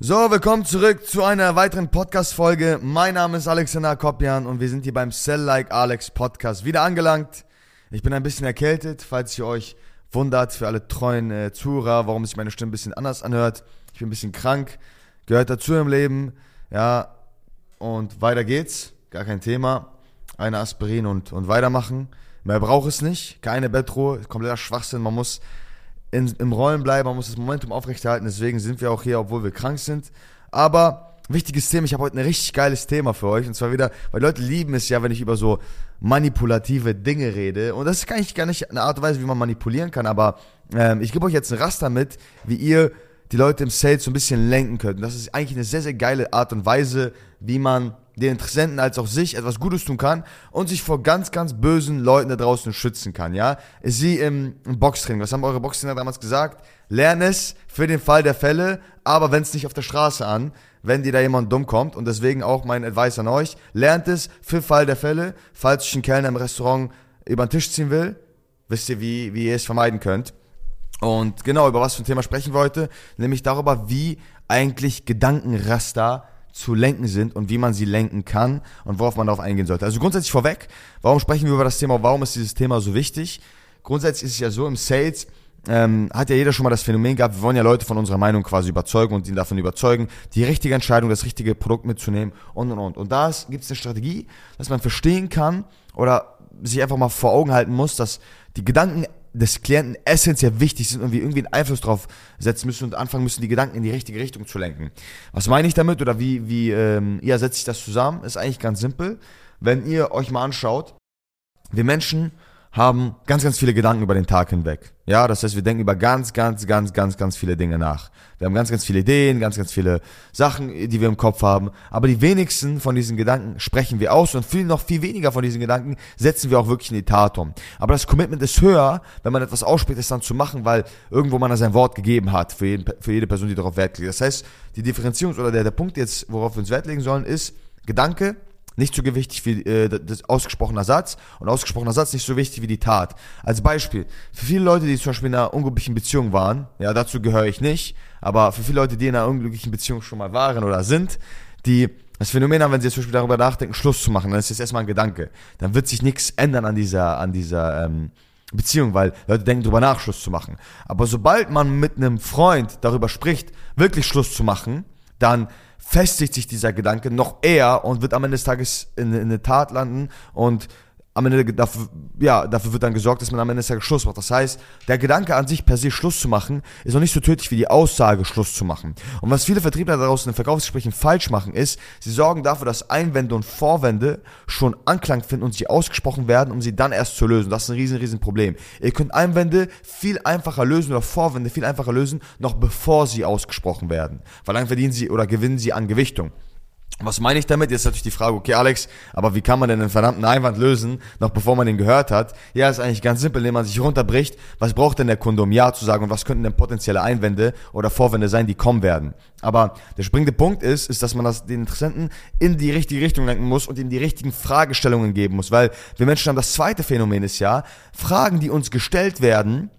So, willkommen zurück zu einer weiteren Podcast-Folge. Mein Name ist Alexander Kopjan und wir sind hier beim Sell Like Alex Podcast wieder angelangt. Ich bin ein bisschen erkältet, falls ihr euch wundert, für alle treuen äh, Zuhörer, warum sich meine Stimme ein bisschen anders anhört. Ich bin ein bisschen krank, gehört dazu im Leben, ja, und weiter geht's, gar kein Thema. Eine Aspirin und, und weitermachen. Mehr braucht es nicht, keine Bettruhe, kompletter Schwachsinn, man muss in, im Rollen bleiben, man muss das Momentum aufrechterhalten, deswegen sind wir auch hier, obwohl wir krank sind. Aber wichtiges Thema, ich habe heute ein richtig geiles Thema für euch und zwar wieder, weil Leute lieben es ja, wenn ich über so manipulative Dinge rede und das ist eigentlich gar nicht eine Art und Weise, wie man manipulieren kann, aber ähm, ich gebe euch jetzt ein Raster mit, wie ihr die Leute im Sales so ein bisschen lenken könnt. Und das ist eigentlich eine sehr, sehr geile Art und Weise, wie man den Interessenten als auch sich etwas Gutes tun kann und sich vor ganz, ganz bösen Leuten da draußen schützen kann, ja. Sie im, im Boxtraining, was haben eure Boxtrainer damals gesagt? Lern es für den Fall der Fälle, aber wenn es nicht auf der Straße an, wenn dir da jemand dumm kommt und deswegen auch mein Advice an euch, lernt es für Fall der Fälle, falls euch ein Kellner im Restaurant über den Tisch ziehen will, wisst ihr, wie, wie ihr es vermeiden könnt. Und genau, über was für ein Thema sprechen wir heute? Nämlich darüber, wie eigentlich Gedankenraster zu lenken sind und wie man sie lenken kann und worauf man darauf eingehen sollte. Also grundsätzlich vorweg, warum sprechen wir über das Thema, warum ist dieses Thema so wichtig? Grundsätzlich ist es ja so, im Sales ähm, hat ja jeder schon mal das Phänomen gehabt, wir wollen ja Leute von unserer Meinung quasi überzeugen und ihn davon überzeugen, die richtige Entscheidung, das richtige Produkt mitzunehmen und und und. Und da gibt es eine Strategie, dass man verstehen kann oder sich einfach mal vor Augen halten muss, dass die Gedanken des Klienten essentiell wichtig sind und wir irgendwie einen Einfluss drauf setzen müssen und anfangen müssen, die Gedanken in die richtige Richtung zu lenken. Was meine ich damit oder wie, wie ähm, ja, setzt sich das zusammen? Ist eigentlich ganz simpel. Wenn ihr euch mal anschaut, wir Menschen haben ganz, ganz viele Gedanken über den Tag hinweg. Ja, das heißt, wir denken über ganz, ganz, ganz, ganz, ganz viele Dinge nach. Wir haben ganz, ganz viele Ideen, ganz, ganz viele Sachen, die wir im Kopf haben. Aber die wenigsten von diesen Gedanken sprechen wir aus und viel noch viel weniger von diesen Gedanken setzen wir auch wirklich in die Tat um. Aber das Commitment ist höher, wenn man etwas ausspricht, es dann zu machen, weil irgendwo man da sein Wort gegeben hat für, jeden, für jede Person, die darauf Wert legt. Das heißt, die Differenzierung oder der, der Punkt jetzt, worauf wir uns Wert legen sollen, ist Gedanke, nicht so gewichtig wie äh, das ausgesprochener Satz und ausgesprochener Satz nicht so wichtig wie die Tat. Als Beispiel, für viele Leute, die zum Beispiel in einer unglücklichen Beziehung waren, ja, dazu gehöre ich nicht, aber für viele Leute, die in einer unglücklichen Beziehung schon mal waren oder sind, die das Phänomen haben, wenn sie jetzt zum Beispiel darüber nachdenken, Schluss zu machen, dann ist das erstmal ein Gedanke. Dann wird sich nichts ändern an dieser, an dieser ähm, Beziehung, weil Leute denken darüber nach, Schluss zu machen. Aber sobald man mit einem Freund darüber spricht, wirklich Schluss zu machen, dann festigt sich dieser Gedanke noch eher und wird am Ende des Tages in, in eine Tat landen und am Ende dafür, ja, dafür wird dann gesorgt, dass man am Ende des Tages Schluss macht. Das heißt, der Gedanke an sich per se Schluss zu machen, ist noch nicht so tödlich wie die Aussage Schluss zu machen. Und was viele Vertriebler daraus in den Verkaufsgesprächen falsch machen, ist, sie sorgen dafür, dass Einwände und Vorwände schon Anklang finden und sie ausgesprochen werden, um sie dann erst zu lösen. Das ist ein riesen, riesen Problem. Ihr könnt Einwände viel einfacher lösen oder Vorwände viel einfacher lösen, noch bevor sie ausgesprochen werden. Weil dann verdienen sie oder gewinnen sie an Gewichtung. Was meine ich damit? Jetzt natürlich die Frage, okay Alex, aber wie kann man denn einen verdammten Einwand lösen, noch bevor man ihn gehört hat? Ja, ist eigentlich ganz simpel, indem man sich runterbricht, was braucht denn der Kunde, um Ja zu sagen und was könnten denn potenzielle Einwände oder Vorwände sein, die kommen werden? Aber der springende Punkt ist, ist, dass man das den Interessenten in die richtige Richtung lenken muss und ihm die richtigen Fragestellungen geben muss, weil wir Menschen haben das zweite Phänomen ist ja, Fragen, die uns gestellt werden,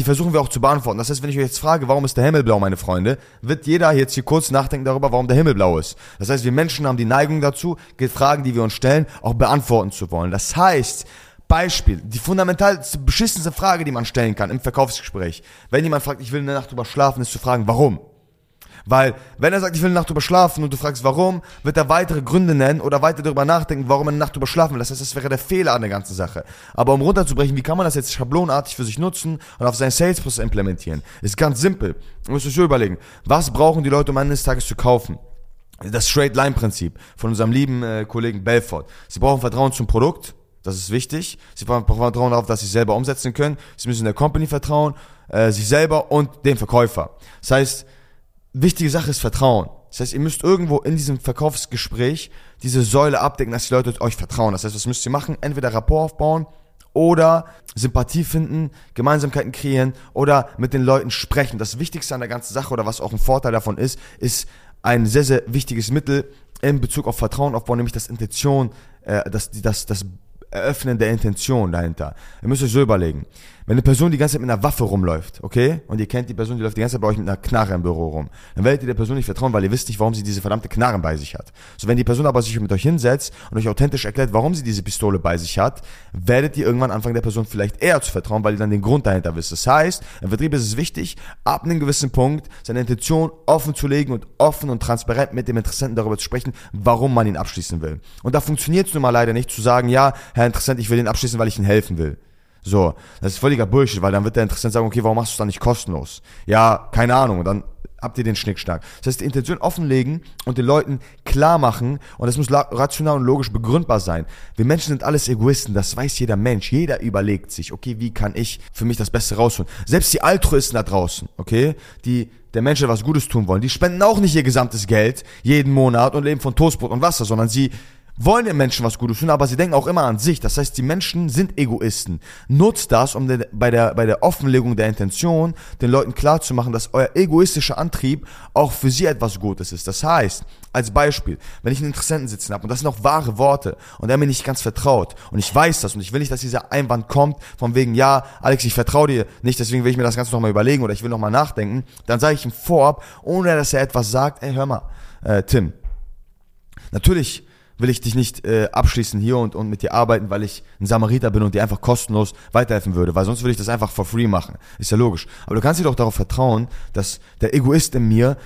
die versuchen wir auch zu beantworten. Das heißt, wenn ich euch jetzt frage, warum ist der Himmel blau, meine Freunde, wird jeder jetzt hier kurz nachdenken darüber, warum der Himmel blau ist. Das heißt, wir Menschen haben die Neigung dazu, Fragen, die wir uns stellen, auch beantworten zu wollen. Das heißt, Beispiel, die fundamental beschissenste Frage, die man stellen kann im Verkaufsgespräch. Wenn jemand fragt, ich will eine Nacht drüber schlafen, ist zu fragen, warum? Weil, wenn er sagt, ich will eine Nacht drüber schlafen und du fragst, warum, wird er weitere Gründe nennen oder weiter darüber nachdenken, warum er eine Nacht drüber schlafen will. Das heißt, das wäre der Fehler an der ganzen Sache. Aber um runterzubrechen, wie kann man das jetzt schablonartig für sich nutzen und auf seinen Sales-Prozess implementieren? Ist ganz simpel. Du musst euch so überlegen, was brauchen die Leute, um eines Tages zu kaufen? Das Straight-Line-Prinzip von unserem lieben äh, Kollegen Belfort. Sie brauchen Vertrauen zum Produkt, das ist wichtig. Sie brauchen Vertrauen darauf, dass sie selber umsetzen können. Sie müssen der Company vertrauen, äh, sich selber und dem Verkäufer. Das heißt, wichtige Sache ist Vertrauen. Das heißt, ihr müsst irgendwo in diesem Verkaufsgespräch diese Säule abdecken, dass die Leute euch vertrauen. Das heißt, was müsst ihr machen? Entweder Rapport aufbauen oder Sympathie finden, Gemeinsamkeiten kreieren oder mit den Leuten sprechen. Das Wichtigste an der ganzen Sache oder was auch ein Vorteil davon ist, ist ein sehr, sehr wichtiges Mittel in Bezug auf Vertrauen aufbauen, nämlich das Intention, äh, das, das, das Eröffnen der Intention dahinter. Ihr müsst euch so überlegen. Wenn eine Person die ganze Zeit mit einer Waffe rumläuft, okay, und ihr kennt die Person, die läuft die ganze Zeit bei euch mit einer Knarre im Büro rum, dann werdet ihr der Person nicht vertrauen, weil ihr wisst nicht, warum sie diese verdammte Knarre bei sich hat. So, wenn die Person aber sich mit euch hinsetzt und euch authentisch erklärt, warum sie diese Pistole bei sich hat, werdet ihr irgendwann anfangen, der Person vielleicht eher zu vertrauen, weil ihr dann den Grund dahinter wisst. Das heißt, im Vertrieb ist es wichtig, ab einem gewissen Punkt seine Intention offen zu legen und offen und transparent mit dem Interessenten darüber zu sprechen, warum man ihn abschließen will. Und da funktioniert es nun mal leider nicht zu sagen, ja, Herr Interessent, ich will ihn abschließen, weil ich Ihnen helfen will. So, das ist völliger Bullshit, weil dann wird der Interessent sagen, okay, warum machst du es dann nicht kostenlos? Ja, keine Ahnung. Dann habt ihr den Schnickschnack. Das heißt, die Intention offenlegen und den Leuten klar machen und das muss rational und logisch begründbar sein. Wir Menschen sind alles Egoisten, das weiß jeder Mensch. Jeder überlegt sich, okay, wie kann ich für mich das Beste rausholen? Selbst die Altruisten da draußen, okay, die der Menschen was Gutes tun wollen, die spenden auch nicht ihr gesamtes Geld jeden Monat und leben von Toastbrot und Wasser, sondern sie wollen den Menschen was Gutes tun, aber sie denken auch immer an sich. Das heißt, die Menschen sind Egoisten. Nutzt das, um bei, der, bei der Offenlegung der Intention den Leuten klarzumachen, dass euer egoistischer Antrieb auch für sie etwas Gutes ist. Das heißt, als Beispiel, wenn ich einen Interessenten sitzen habe und das sind auch wahre Worte und er mir nicht ganz vertraut und ich weiß das und ich will nicht, dass dieser Einwand kommt von wegen, ja, Alex, ich vertraue dir nicht, deswegen will ich mir das Ganze nochmal überlegen oder ich will nochmal nachdenken, dann sage ich ihm vorab, ohne dass er etwas sagt, ey, hör mal, äh, Tim, natürlich will ich dich nicht äh, abschließen hier und, und mit dir arbeiten, weil ich ein Samariter bin und dir einfach kostenlos weiterhelfen würde, weil sonst würde ich das einfach for free machen. Ist ja logisch. Aber du kannst dir doch darauf vertrauen, dass der Egoist in mir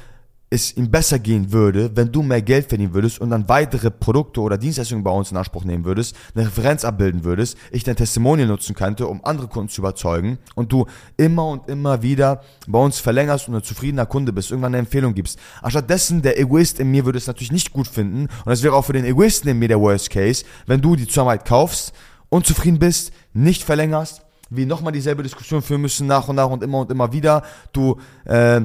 es ihm besser gehen würde, wenn du mehr Geld verdienen würdest und dann weitere Produkte oder Dienstleistungen bei uns in Anspruch nehmen würdest, eine Referenz abbilden würdest, ich dein Testimonial nutzen könnte, um andere Kunden zu überzeugen und du immer und immer wieder bei uns verlängerst und ein zufriedener Kunde bist, irgendwann eine Empfehlung gibst. Anstattdessen, der Egoist in mir würde es natürlich nicht gut finden und es wäre auch für den Egoisten in mir der Worst Case, wenn du die Zusammenarbeit kaufst, unzufrieden bist, nicht verlängerst, wir nochmal dieselbe Diskussion führen müssen, nach und nach und immer und immer wieder, du äh,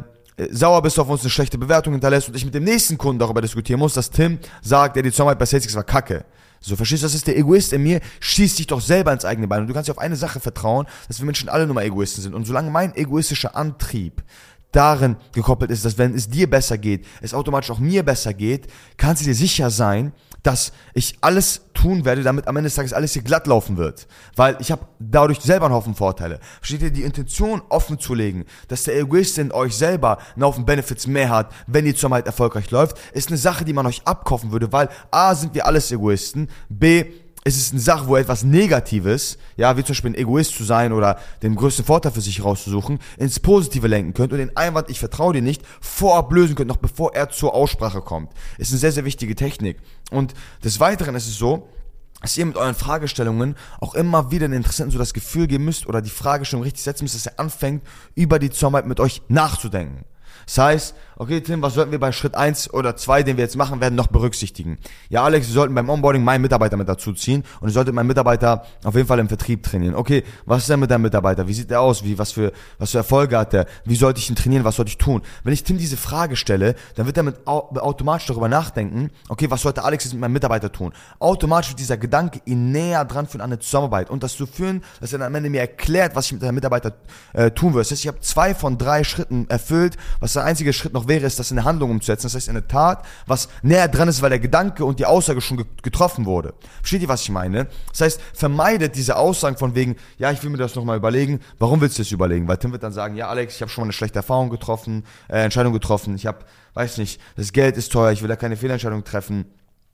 sauer bist auf uns, eine schlechte Bewertung hinterlässt und ich mit dem nächsten Kunden darüber diskutieren muss, dass Tim sagt, ja, die Zusammenarbeit bei Salesix war kacke. So, verstehst du, das ist der Egoist in mir, schießt dich doch selber ins eigene Bein. Und du kannst dir auf eine Sache vertrauen, dass wir Menschen alle nur mal Egoisten sind. Und solange mein egoistischer Antrieb darin gekoppelt ist, dass wenn es dir besser geht, es automatisch auch mir besser geht, kannst du dir sicher sein, dass ich alles tun werde, damit am Ende des Tages alles hier glatt laufen wird. Weil ich habe dadurch selber einen Haufen Vorteile. Versteht ihr, die Intention offen zu legen, dass der Egoist in euch selber einen Haufen Benefits mehr hat, wenn die Zusammenarbeit erfolgreich läuft, ist eine Sache, die man euch abkaufen würde, weil A, sind wir alles Egoisten, B, es ist eine Sache, wo etwas Negatives, ja, wie zum Beispiel ein Egoist zu sein oder den größten Vorteil für sich rauszusuchen, ins Positive lenken könnt und den Einwand, ich vertraue dir nicht, vorab lösen könnt, noch bevor er zur Aussprache kommt. Ist eine sehr, sehr wichtige Technik. Und des Weiteren ist es so, dass ihr mit euren Fragestellungen auch immer wieder den Interessenten so das Gefühl geben müsst oder die Fragestellung richtig setzen müsst, dass er anfängt, über die Zusammenarbeit mit euch nachzudenken. Das heißt, okay Tim, was sollten wir bei Schritt 1 oder 2, den wir jetzt machen werden, noch berücksichtigen? Ja, Alex, wir sollten beim Onboarding meinen Mitarbeiter mit dazu ziehen und ich sollte meinen Mitarbeiter auf jeden Fall im Vertrieb trainieren. Okay, was ist denn mit deinem Mitarbeiter? Wie sieht der aus? Wie, was für, was für Erfolge hat der? Wie sollte ich ihn trainieren? Was sollte ich tun? Wenn ich Tim diese Frage stelle, dann wird er mit automatisch darüber nachdenken, okay, was sollte Alex jetzt mit meinem Mitarbeiter tun? Automatisch wird dieser Gedanke ihn näher dran führen an eine Zusammenarbeit und das zu führen, dass er dann am Ende mir erklärt, was ich mit seinem Mitarbeiter äh, tun würde. Das heißt, ich habe zwei von drei Schritten erfüllt, was der einzige Schritt noch wäre, ist das in eine Handlung umzusetzen. Das heißt, in eine Tat, was näher dran ist, weil der Gedanke und die Aussage schon getroffen wurde. Versteht ihr, was ich meine? Das heißt, vermeidet diese Aussagen von wegen, ja, ich will mir das nochmal überlegen. Warum willst du das überlegen? Weil Tim wird dann sagen, ja, Alex, ich habe schon mal eine schlechte Erfahrung getroffen, äh, Entscheidung getroffen. Ich habe, weiß nicht, das Geld ist teuer, ich will da keine Fehlentscheidung treffen.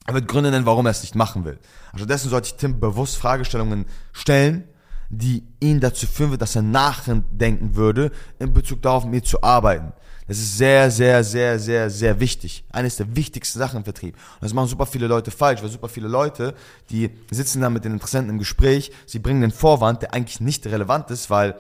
Er wird Gründe nennen, warum er es nicht machen will. Stattdessen sollte ich Tim bewusst Fragestellungen stellen, die ihn dazu führen wird, dass er nachdenken würde, in Bezug darauf, mit mir zu arbeiten. Das ist sehr, sehr, sehr, sehr, sehr wichtig. Eines der wichtigsten Sachen im Vertrieb. Und das machen super viele Leute falsch, weil super viele Leute, die sitzen da mit den Interessenten im Gespräch, sie bringen den Vorwand, der eigentlich nicht relevant ist, weil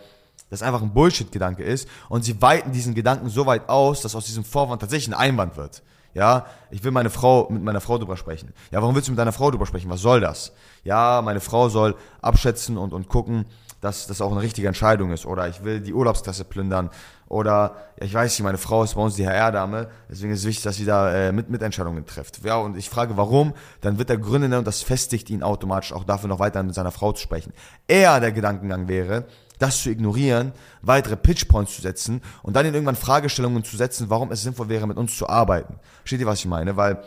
das einfach ein Bullshit-Gedanke ist und sie weiten diesen Gedanken so weit aus, dass aus diesem Vorwand tatsächlich ein Einwand wird. Ja, ich will meine Frau mit meiner Frau drüber sprechen. Ja, warum willst du mit deiner Frau drüber sprechen? Was soll das? Ja, meine Frau soll abschätzen und, und gucken, dass das auch eine richtige Entscheidung ist. Oder ich will die Urlaubskasse plündern. Oder ja, ich weiß nicht, meine Frau ist bei uns die HR-Dame, deswegen ist es wichtig, dass sie da äh, mit Mitentscheidungen trifft. Ja, und ich frage, warum, dann wird der Gründe nennen und das festigt ihn automatisch auch dafür noch weiter mit seiner Frau zu sprechen. Eher der Gedankengang wäre, das zu ignorieren, weitere Pitchpoints zu setzen und dann in irgendwann Fragestellungen zu setzen, warum es sinnvoll wäre, mit uns zu arbeiten. Versteht ihr, was ich meine? Weil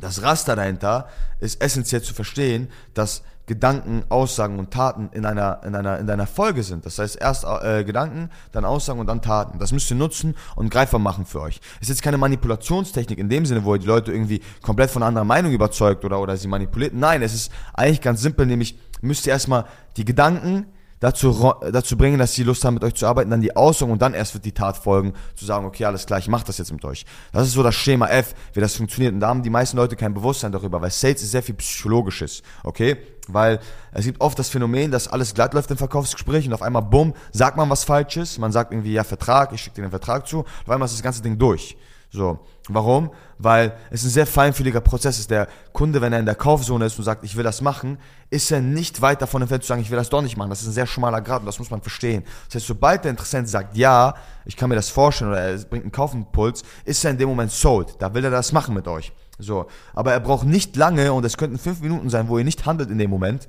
das Raster dahinter ist essentiell zu verstehen, dass Gedanken, Aussagen und Taten in einer, in einer, in einer Folge sind. Das heißt, erst äh, Gedanken, dann Aussagen und dann Taten. Das müsst ihr nutzen und greifbar machen für euch. Ist jetzt keine Manipulationstechnik in dem Sinne, wo ihr die Leute irgendwie komplett von einer anderen Meinung überzeugt oder, oder sie manipuliert. Nein, es ist eigentlich ganz simpel, nämlich müsst ihr erstmal die Gedanken dazu, dazu bringen, dass sie Lust haben, mit euch zu arbeiten, dann die Aussagen und dann erst wird die Tat folgen, zu sagen, okay, alles klar, ich mach das jetzt mit euch. Das ist so das Schema F, wie das funktioniert. Und da haben die meisten Leute kein Bewusstsein darüber, weil Sales ist sehr viel Psychologisches, okay? Weil es gibt oft das Phänomen, dass alles glatt läuft im Verkaufsgespräch und auf einmal, bumm, sagt man was Falsches, man sagt irgendwie, ja, Vertrag, ich schicke dir den Vertrag zu, auf einmal ist das ganze Ding durch. So. Warum? Weil es ein sehr feinfühliger Prozess ist. Der Kunde, wenn er in der Kaufzone ist und sagt, ich will das machen, ist er nicht weit davon entfernt zu sagen, ich will das doch nicht machen. Das ist ein sehr schmaler Grad und das muss man verstehen. Das heißt, sobald der Interessent sagt, ja, ich kann mir das vorstellen oder er bringt einen Kaufimpuls, ist er in dem Moment sold. Da will er das machen mit euch. So. Aber er braucht nicht lange und es könnten fünf Minuten sein, wo ihr nicht handelt in dem Moment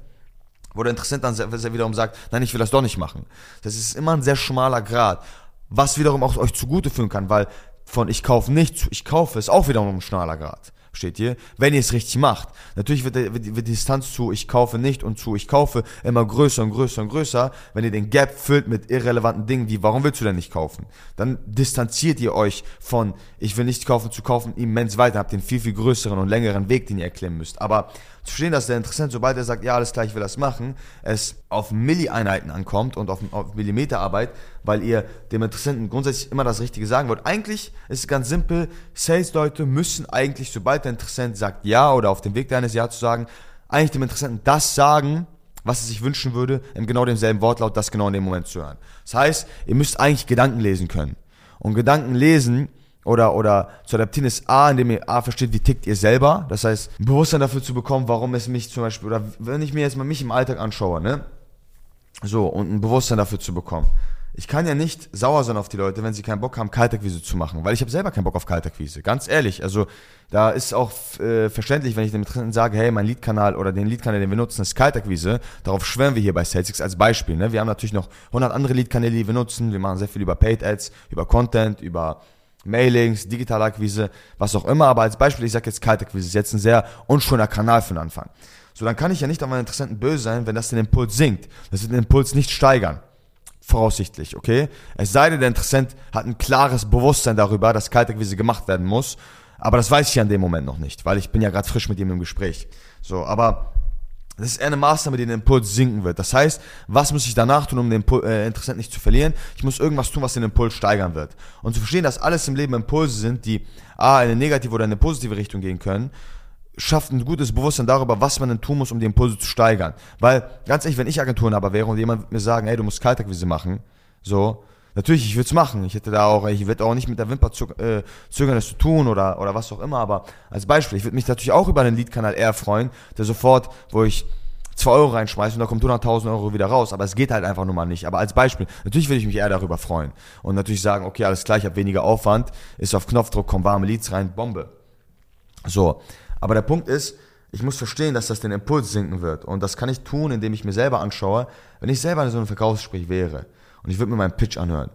wo der Interessent dann wiederum sagt, nein, ich will das doch nicht machen. Das ist immer ein sehr schmaler Grad, was wiederum auch euch zugute führen kann, weil von ich kaufe nicht zu ich kaufe ist auch wiederum ein schmaler Grad. Steht hier, wenn ihr es richtig macht. Natürlich wird, wird, wird die Distanz zu ich kaufe nicht und zu ich kaufe immer größer und größer und größer, wenn ihr den Gap füllt mit irrelevanten Dingen wie warum willst du denn nicht kaufen? Dann distanziert ihr euch von ich will nicht kaufen zu kaufen immens weiter, habt den viel, viel größeren und längeren Weg, den ihr erklimmen müsst. Aber zu verstehen, dass der Interessent, sobald er sagt, ja, alles klar, ich will das machen, es auf Millieinheiten ankommt und auf, auf Millimeterarbeit, weil ihr dem Interessenten grundsätzlich immer das Richtige sagen wollt. Eigentlich ist es ganz simpel, Sales-Leute müssen eigentlich, sobald der Interessent sagt ja oder auf dem Weg deines Ja zu sagen, eigentlich dem Interessenten das sagen, was er sich wünschen würde, in genau demselben Wortlaut, das genau in dem Moment zu hören. Das heißt, ihr müsst eigentlich Gedanken lesen können. Und Gedanken lesen oder, oder zu adaptieren ist A, indem ihr A versteht, wie tickt ihr selber. Das heißt, ein Bewusstsein dafür zu bekommen, warum es mich zum Beispiel, oder wenn ich mir jetzt mal mich im Alltag anschaue, ne? So, und ein Bewusstsein dafür zu bekommen. Ich kann ja nicht sauer sein auf die Leute, wenn sie keinen Bock haben, Kaltakquise zu machen, weil ich habe selber keinen Bock auf Kaltakquise. Ganz ehrlich, also da ist auch äh, verständlich, wenn ich dem Interessenten sage, hey, mein Leadkanal oder den Leadkanal, den wir nutzen, ist Kaltakquise. Darauf schwören wir hier bei Salesix als Beispiel. Ne? Wir haben natürlich noch 100 andere Leadkanäle, die wir nutzen. Wir machen sehr viel über Paid Ads, über Content, über Mailings, digitale Akquise, was auch immer. Aber als Beispiel, ich sage jetzt Kaltakquise, ist jetzt ein sehr unschöner Kanal für den Anfang. So, dann kann ich ja nicht an meinen Interessenten böse sein, wenn das den Impuls sinkt. Das wird den Impuls nicht steigern. Voraussichtlich, okay? Es sei denn, der Interessent hat ein klares Bewusstsein darüber, dass Kaltakquise gemacht werden muss. Aber das weiß ich ja in dem Moment noch nicht, weil ich bin ja gerade frisch mit ihm im Gespräch. So, aber das ist eher eine Maßnahme, die den Impuls sinken wird. Das heißt, was muss ich danach tun, um den Impul äh, Interessenten nicht zu verlieren? Ich muss irgendwas tun, was den Impuls steigern wird. Und zu verstehen, dass alles im Leben Impulse sind, die A, in eine negative oder in eine positive Richtung gehen können, schafft ein gutes Bewusstsein darüber, was man denn tun muss, um die Impulse zu steigern. Weil, ganz ehrlich, wenn ich Agenturenhaber wäre und jemand mir sagen, hey, du musst Kaltakquise machen, so, Natürlich, ich würde es machen. Ich hätte da auch, ich würde auch nicht mit der Wimper zu, äh, zögern, das zu tun oder, oder was auch immer. Aber als Beispiel, ich würde mich natürlich auch über einen Lead-Kanal eher freuen, der sofort, wo ich 2 Euro reinschmeiße und da kommt 100.000 Euro wieder raus. Aber es geht halt einfach nur mal nicht. Aber als Beispiel, natürlich würde ich mich eher darüber freuen. Und natürlich sagen, okay, alles klar, ich habe weniger Aufwand, ist auf Knopfdruck, kommen warme Leads rein, Bombe. So. Aber der Punkt ist, ich muss verstehen, dass das den Impuls sinken wird. Und das kann ich tun, indem ich mir selber anschaue, wenn ich selber in so einem Verkaufsgespräch wäre und ich würde mir meinen Pitch anhören.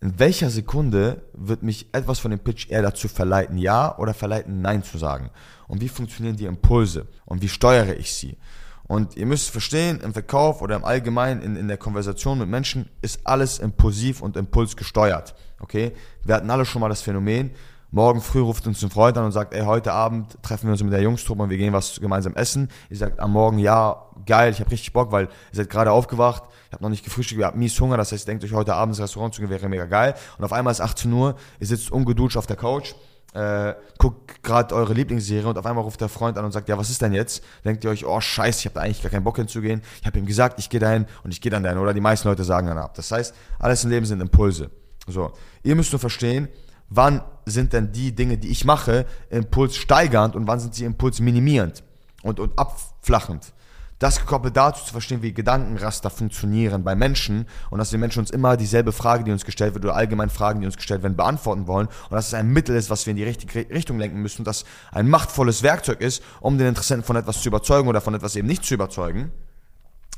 In welcher Sekunde wird mich etwas von dem Pitch eher dazu verleiten, ja oder verleiten, nein zu sagen? Und wie funktionieren die Impulse? Und wie steuere ich sie? Und ihr müsst verstehen, im Verkauf oder im Allgemeinen in, in der Konversation mit Menschen ist alles impulsiv und impulsgesteuert. Okay? Wir hatten alle schon mal das Phänomen, morgen früh ruft uns ein Freund an und sagt, ey, heute Abend treffen wir uns mit der Jungstruppe und wir gehen was gemeinsam essen. Ihr sagt am Morgen, ja, geil, ich habe richtig Bock, weil ihr seid gerade aufgewacht, ich habe noch nicht gefrühstückt, ihr habt mies Hunger, das heißt, denkt euch heute Abend ins Restaurant zu gehen, wäre mega geil. Und auf einmal ist 18 Uhr, ihr sitzt ungeduscht auf der Couch, äh, guckt gerade eure Lieblingsserie und auf einmal ruft der Freund an und sagt, ja, was ist denn jetzt? Denkt ihr euch, oh scheiße, ich habe da eigentlich gar keinen Bock hinzugehen. Ich habe ihm gesagt, ich gehe dahin und ich gehe dann dahin. Oder die meisten Leute sagen dann ab. Das heißt, alles im Leben sind Impulse. So, ihr müsst nur verstehen, wann sind denn die Dinge, die ich mache, impulssteigernd und wann sind sie impulsminimierend und, und abflachend. Das gekoppelt dazu zu verstehen, wie Gedankenraster funktionieren bei Menschen und dass die Menschen uns immer dieselbe Frage, die uns gestellt wird oder allgemein Fragen, die uns gestellt werden, beantworten wollen und dass es ein Mittel ist, was wir in die richtige Richtung lenken müssen und das ein machtvolles Werkzeug ist, um den Interessenten von etwas zu überzeugen oder von etwas eben nicht zu überzeugen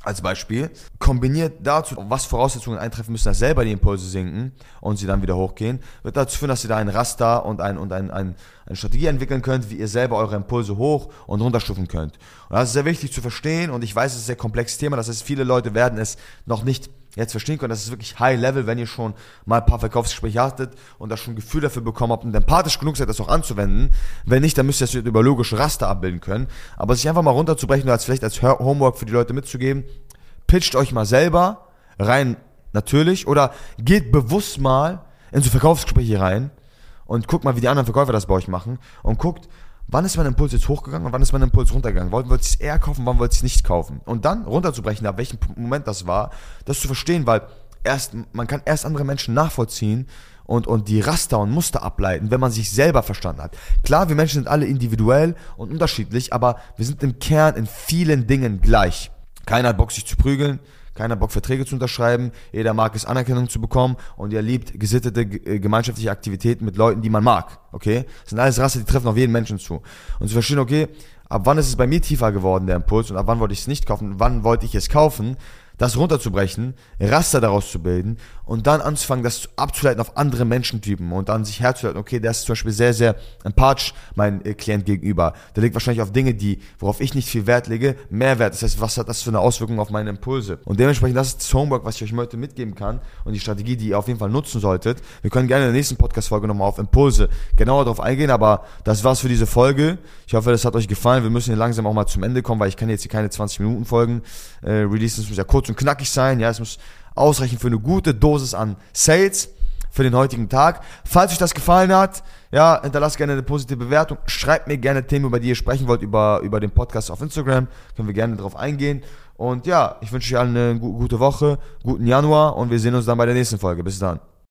als Beispiel, kombiniert dazu, was Voraussetzungen eintreffen müssen, dass selber die Impulse sinken und sie dann wieder hochgehen, wird dazu führen, dass ihr da ein Raster und, ein, und ein, ein, eine Strategie entwickeln könnt, wie ihr selber eure Impulse hoch und runterstufen könnt. Und das ist sehr wichtig zu verstehen und ich weiß, es ist ein sehr komplexes Thema, das heißt, viele Leute werden es noch nicht jetzt verstehen können. Das ist wirklich High Level, wenn ihr schon mal ein paar Verkaufsgespräche hattet und da schon ein Gefühl dafür bekommen habt und empathisch genug seid, das auch anzuwenden. Wenn nicht, dann müsst ihr das über logische Raster abbilden können. Aber sich einfach mal runterzubrechen oder als vielleicht als Homework für die Leute mitzugeben, pitcht euch mal selber rein natürlich oder geht bewusst mal in so Verkaufsgespräche rein und guckt mal, wie die anderen Verkäufer das bei euch machen und guckt, wann ist mein Impuls jetzt hochgegangen und wann ist mein Impuls runtergegangen? Wollt ihr es eher kaufen, wann wollt ihr es nicht kaufen? Und dann runterzubrechen, ab welchem Moment das war, das zu verstehen, weil erst, man kann erst andere Menschen nachvollziehen und, und die Raster und Muster ableiten, wenn man sich selber verstanden hat. Klar, wir Menschen sind alle individuell und unterschiedlich, aber wir sind im Kern in vielen Dingen gleich. Keiner hat Bock, sich zu prügeln. Keiner Bock, Verträge zu unterschreiben. Jeder mag es, Anerkennung zu bekommen. Und er liebt gesittete äh, gemeinschaftliche Aktivitäten mit Leuten, die man mag. Okay? Das sind alles Rasse, die treffen auf jeden Menschen zu. Und zu verstehen, okay, ab wann ist es bei mir tiefer geworden, der Impuls, und ab wann wollte ich es nicht kaufen, wann wollte ich es kaufen, das runterzubrechen, Raster daraus zu bilden und dann anzufangen, das abzuleiten auf andere Menschentypen und dann sich herzuleiten, okay, der ist zum Beispiel sehr, sehr empathisch mein äh, Klient gegenüber. Der legt wahrscheinlich auf Dinge, die, worauf ich nicht viel Wert lege, Mehrwert. Das heißt, was hat das für eine Auswirkung auf meine Impulse? Und dementsprechend, das ist das Homework, was ich euch heute mitgeben kann und die Strategie, die ihr auf jeden Fall nutzen solltet. Wir können gerne in der nächsten Podcast-Folge nochmal auf Impulse genauer darauf eingehen, aber das war's für diese Folge. Ich hoffe, das hat euch gefallen. Wir müssen hier langsam auch mal zum Ende kommen, weil ich kann jetzt hier keine 20 Minuten Folgen äh, releasen. Muss ja kurz und knackig sein. Ja, es muss ausreichen für eine gute Dosis an Sales für den heutigen Tag. Falls euch das gefallen hat, ja, hinterlasst gerne eine positive Bewertung. Schreibt mir gerne Themen, über die ihr sprechen wollt, über, über den Podcast auf Instagram. Können wir gerne darauf eingehen. Und ja, ich wünsche euch allen eine gute Woche, guten Januar und wir sehen uns dann bei der nächsten Folge. Bis dann.